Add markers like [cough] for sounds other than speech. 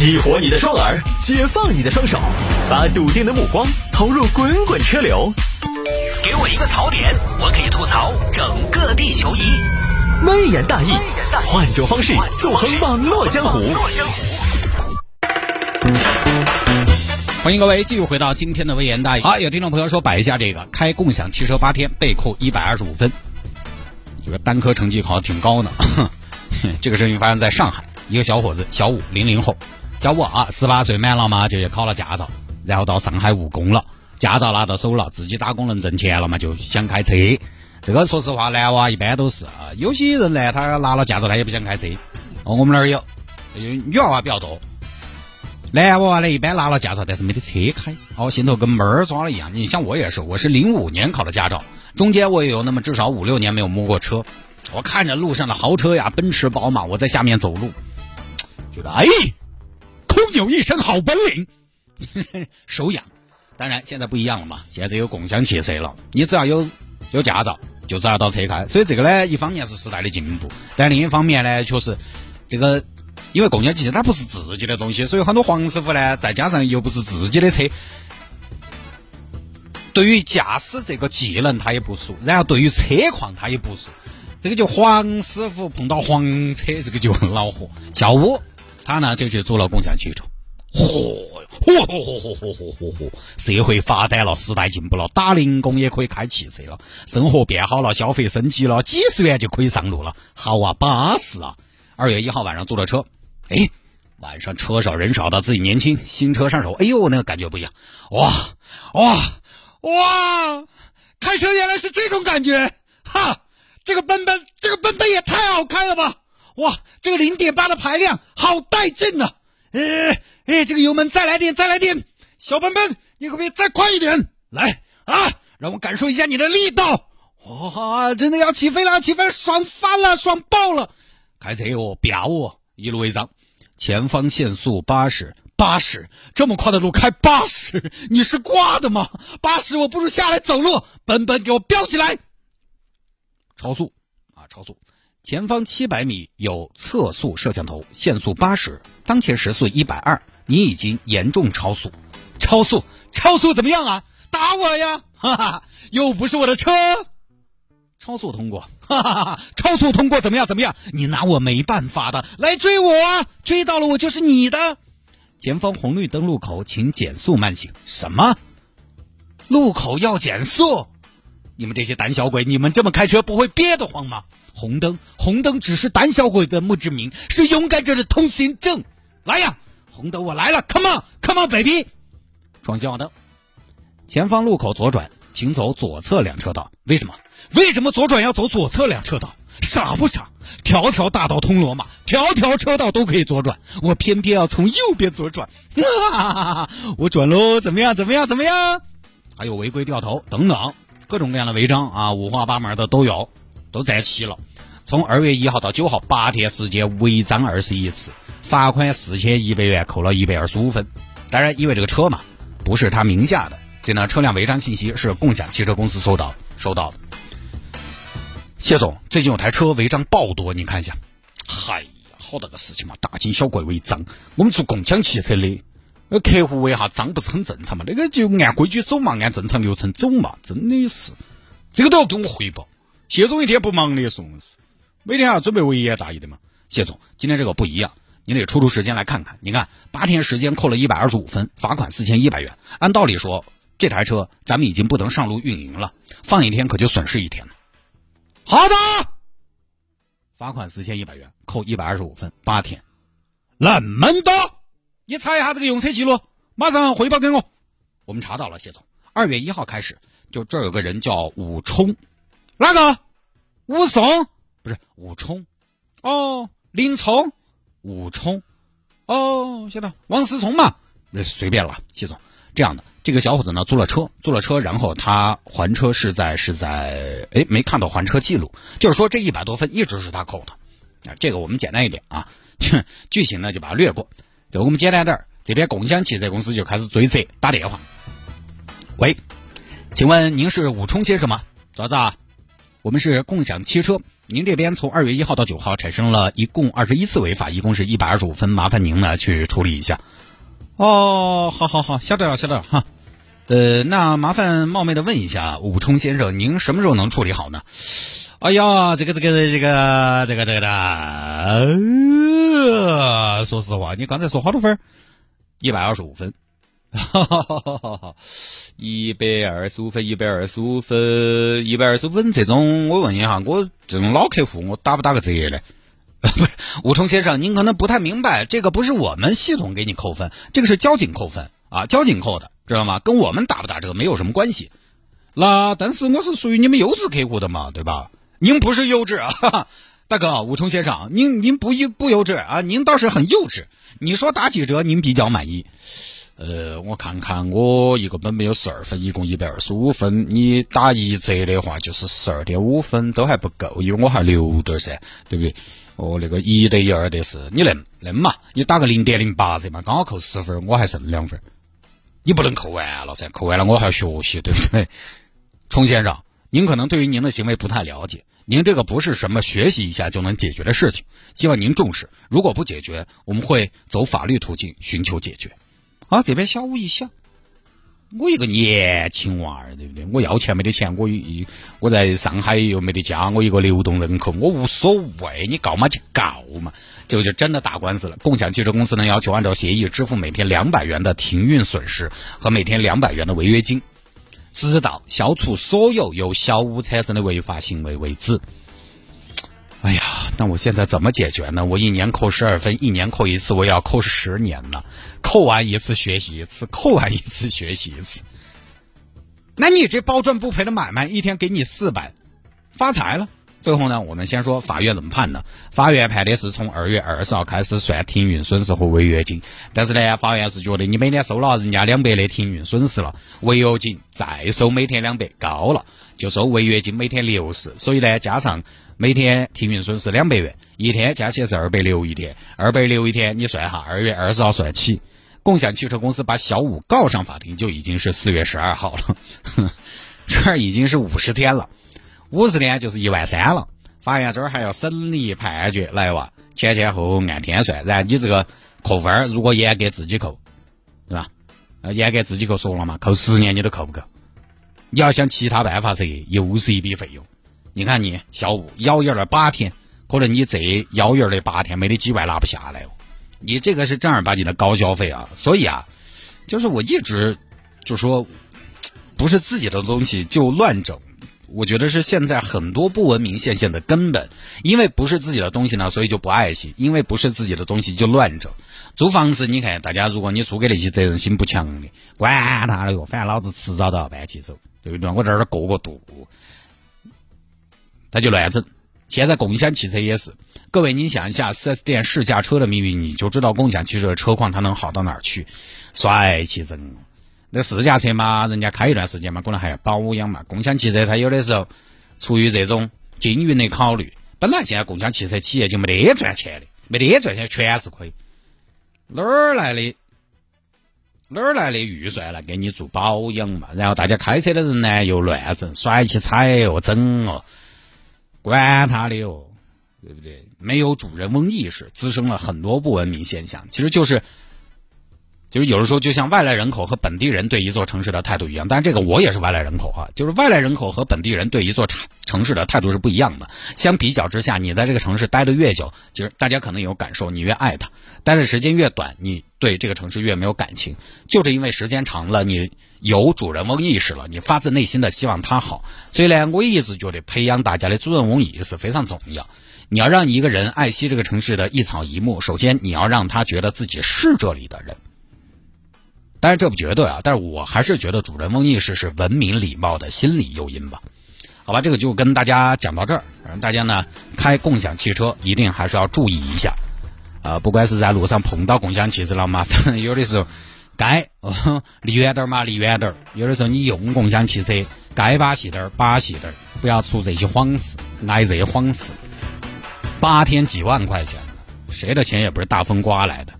激活你的双耳，解放你的双手，把笃定的目光投入滚滚车流。给我一个槽点，我可以吐槽整个地球仪。微言大义，换种方式纵横网络江湖。欢迎各位继续回到今天的微言大义。啊，有听众朋友说摆一下这个，开共享汽车八天被扣一百二十五分，这个单科成绩考的挺高呢。[laughs] 这个事情发生在上海，一个小伙子小五零零后。小我啊，十八岁满了嘛，就去考了驾照，然后到上海务工了，驾照拿到手了，自己打工能挣钱了嘛，就想开车。这个说实话，男娃一般都是啊，有些人呢，他拿了驾照他也不想开车。哦，我们那儿有，女娃娃比较多。男娃娃呢，一般拿了驾照，但是没得车开，哦，心头跟猫儿抓了一样。你像我也是，我是零五年考的驾照，中间我也有那么至少五六年没有摸过车。我看着路上的豪车呀，奔驰、宝马，我在下面走路，觉得哎。有一身好本领，[laughs] 手痒。当然现在不一样了嘛，现在有共享汽车了，你只要有有驾照，就找得到车开。所以这个呢，一方面是时代的进步，但另一方面呢，确实这个因为共享汽车它不是自己的东西，所以很多黄师傅呢，再加上又不是自己的车，对于驾驶这个技能他也不熟，然后对于车况他也不熟，这个就黄师傅碰到黄车，这个就很恼火。下午。他呢就去租了共享汽车，嚯嚯嚯嚯嚯嚯嚯嚯！社会发展了，时代进步了，打零工也可以开汽车了，生活变好了，消费升级了，几十元就可以上路了，好啊，巴适啊！二月一号晚上租了车，哎，晚上车少人少的，自己年轻，新车上手，哎呦，那个感觉不一样，哇哇哇！开车原来是这种感觉，哈，这个奔奔，这个奔奔也太好开了吧！哇，这个零点八的排量好带劲呐！哎哎，这个油门再来点，再来点，小奔奔，你可不可以再快一点？来啊，让我感受一下你的力道！哇，真的要起飞了，起飞，爽翻了，爽爆了！开车哦，飙哦，一路违章，前方限速八十，八十，这么快的路开八十，你是挂的吗？八十，我不如下来走路，奔奔给我飙起来！超速，超速！前方七百米有测速摄像头，限速八十，当前时速一百二，你已经严重超速，超速，超速怎么样啊？打我呀！哈哈，又不是我的车，超速通过，哈哈哈哈，超速通过怎么样？怎么样？你拿我没办法的，来追我，追到了我就是你的。前方红绿灯路口，请减速慢行。什么？路口要减速？你们这些胆小鬼，你们这么开车不会憋得慌吗？红灯，红灯只是胆小鬼的墓志铭，是勇敢者的通行证。来呀，红灯我来了，Come on，Come on，baby，闯信号灯，前方路口左转，请走左侧两车道。为什么？为什么左转要走左侧两车道？傻不傻？条条大道通罗马，条条车道都可以左转，我偏偏要从右边左转。我转喽，怎么样？怎么样？怎么样？还有违规掉头等等。各种各样的违章啊，五花八门的都有，都在齐了。从二月一号到九号八天时间，违章二十一次，罚款四千一百元，扣了一百二十五分。当然，因为这个车嘛，不是他名下的，所以呢，车辆违章信息是共享汽车公司收到收到的。谢总，最近有台车违章爆多，你看一下。嗨呀，好大个事情嘛，大惊小怪违章。我们做共享汽车的。那客户问一下章不是很正常嘛？那个就按规矩走嘛，按正常流程走嘛，真的是，这个都要跟我汇报。谢总一天不忙的，说，每天还要准备微言大义的嘛。谢总，今天这个不一样，你得抽出时间来看看。你看，八天时间扣了一百二十五分，罚款四千一百元。按道理说，这台车咱们已经不能上路运营了，放一天可就损失一天了。好的，罚款四千一百元，扣一百二十五分，八天，那么多。你查一下这个用车记录，马上汇报给我。我们查到了，谢总。二月一号开始，就这儿有个人叫武冲，哪个？武松？不是武冲。哦，林冲。武冲。哦，晓得。王思聪嘛？那随便了，谢总。这样的，这个小伙子呢，租了车，租了车，然后他还车是在是在，哎，没看到还车记录。就是说，这一百多分一直是他扣的。啊，这个我们简单一点啊，[laughs] 剧情呢就把它略过。就我们简单点儿，这边共享汽车公司就开始追责，打电话。喂，请问您是武冲先生吗？咋子啊？我们是共享汽车，您这边从二月一号到九号产生了一共二十一次违法，一共是一百二十五分，麻烦您呢去处理一下。哦，好好好，晓得了晓得了哈。呃，那麻烦冒昧的问一下，武冲先生，您什么时候能处理好呢？哎呀，这个这个这个这个这个的，呃，说实话，你刚才说好多分？一百二十五分。哈哈哈哈哈哈！一百二十五分，一百二十五分，一百二十五分。这种，我问一下，我这种老客户，我打不打个折呢？[laughs] 不是，武冲先生，您可能不太明白，这个不是我们系统给你扣分，这个是交警扣分啊，交警扣的，知道吗？跟我们打不打折没有什么关系。那但是我是属于你们优质客户的嘛，对吧？您不是优质啊，哈哈大哥，武冲先生，您您不优不优质啊？您倒是很幼稚。你说打几折您比较满意？呃，我看看，我一个本没有十二分，一共一百二十五分。你打一折的话，就是十二点五分，都还不够，因为我还留点噻，对不对？哦，那个一得一，二得四，你恁恁嘛？你打个零点零八折嘛，刚好扣十分，我还剩两分。你不能扣完了噻，扣完了我还要学习，对不对？[laughs] 冲先生，您可能对于您的行为不太了解，您这个不是什么学习一下就能解决的事情，希望您重视。如果不解决，我们会走法律途径寻求解决。啊，这边小五一下，我一个年轻娃儿，对不对？我要钱没得钱，我一我在上海又没得家，我一个流动人口，我无所谓，你告嘛就告嘛，就就真的打官司了。共享汽车公司呢要求按照协议支付每天两百元的停运损失和每天两百元的违约金，直到消除所有由小五产生的违法行为为止。哎呀，那我现在怎么解决呢？我一年扣十二分，一年扣一次，我要扣十年呢。扣完一次学习一次，扣完一次学习一次。那你这保赚不赔的买卖，一天给你四百，发财了。最后呢，我们先说法院怎么判呢。法院判的是从二月二十号开始算停运损失和违约金，但是呢，法院是觉得你每年收了人家两百的停运损失了，违约金再收每天两百高了，就收违约金每天六十，所以呢，加上。每天停运损失两百元，一天加起来是二百六一天，二百六一天，你算哈，二月二十号算起，共享汽车公司把小五告上法庭就已经是四月十二号了，[laughs] 这儿已经是五十天了，五十天就是一万三了，法院这儿还要审理判决来哇，前前后后按天算，然后你这个扣分如果严格自己扣，对吧？严格自己扣说了嘛，扣十年你都扣不够，你要想其他办法噻，又是一笔费用。你看你小五咬眼了八天，可能你这咬眼的八天没得几万拿不下来哦。你这个是正儿八经的高消费啊，所以啊，就是我一直就说，不是自己的东西就乱整，我觉得是现在很多不文明现象的根本。因为不是自己的东西呢，所以就不爱惜；因为不是自己的东西就乱整。租房子，你看大家，如果你租给那些责任心不强的，管他的哟，反正老子迟早都要搬起走，对不对？我这儿过过渡。他就乱整，现在共享汽车也是。各位，你想一下四 S 店试驾车的命运，你就知道共享汽车的车况它能好到哪儿去。帅气整，那试驾车嘛，人家开一段时间嘛，可能还要保养嘛。共享汽车它有的时候出于这种经营的考虑，本来现在共享汽车企业就没得赚钱的，没得赚钱全是亏。哪儿来的哪儿来的预算来给你做保养嘛？然后大家开车的人呢又乱整，甩起踩哦，整哦。管他的哟，对不对？没有主人翁意识，滋生了很多不文明现象。其实就是，就是有的时候，就像外来人口和本地人对一座城市的态度一样。但是这个我也是外来人口啊，就是外来人口和本地人对一座城城市的态度是不一样的。相比较之下，你在这个城市待的越久，其实大家可能有感受，你越爱它；待的时间越短，你对这个城市越没有感情。就是因为时间长了，你。有主人翁意识了，你发自内心的希望他好，所以呢，我一直觉得培养大家的主人翁意识非常重要。你要让一个人爱惜这个城市的一草一木，首先你要让他觉得自己是这里的人。但是这不绝对啊，但是我还是觉得主人翁意识是文明礼貌的心理诱因吧。好吧，这个就跟大家讲到这儿。大家呢开共享汽车一定还是要注意一下，呃，不管是在路上碰到共享汽车了嘛，反 [laughs] 正有的时候。该哦，离远点嘛，离远点。有的时候你用共享汽车，该把戏点儿，把戏点儿，不要出这些谎事，挨这些谎事。八天几万块钱，谁的钱也不是大风刮来的。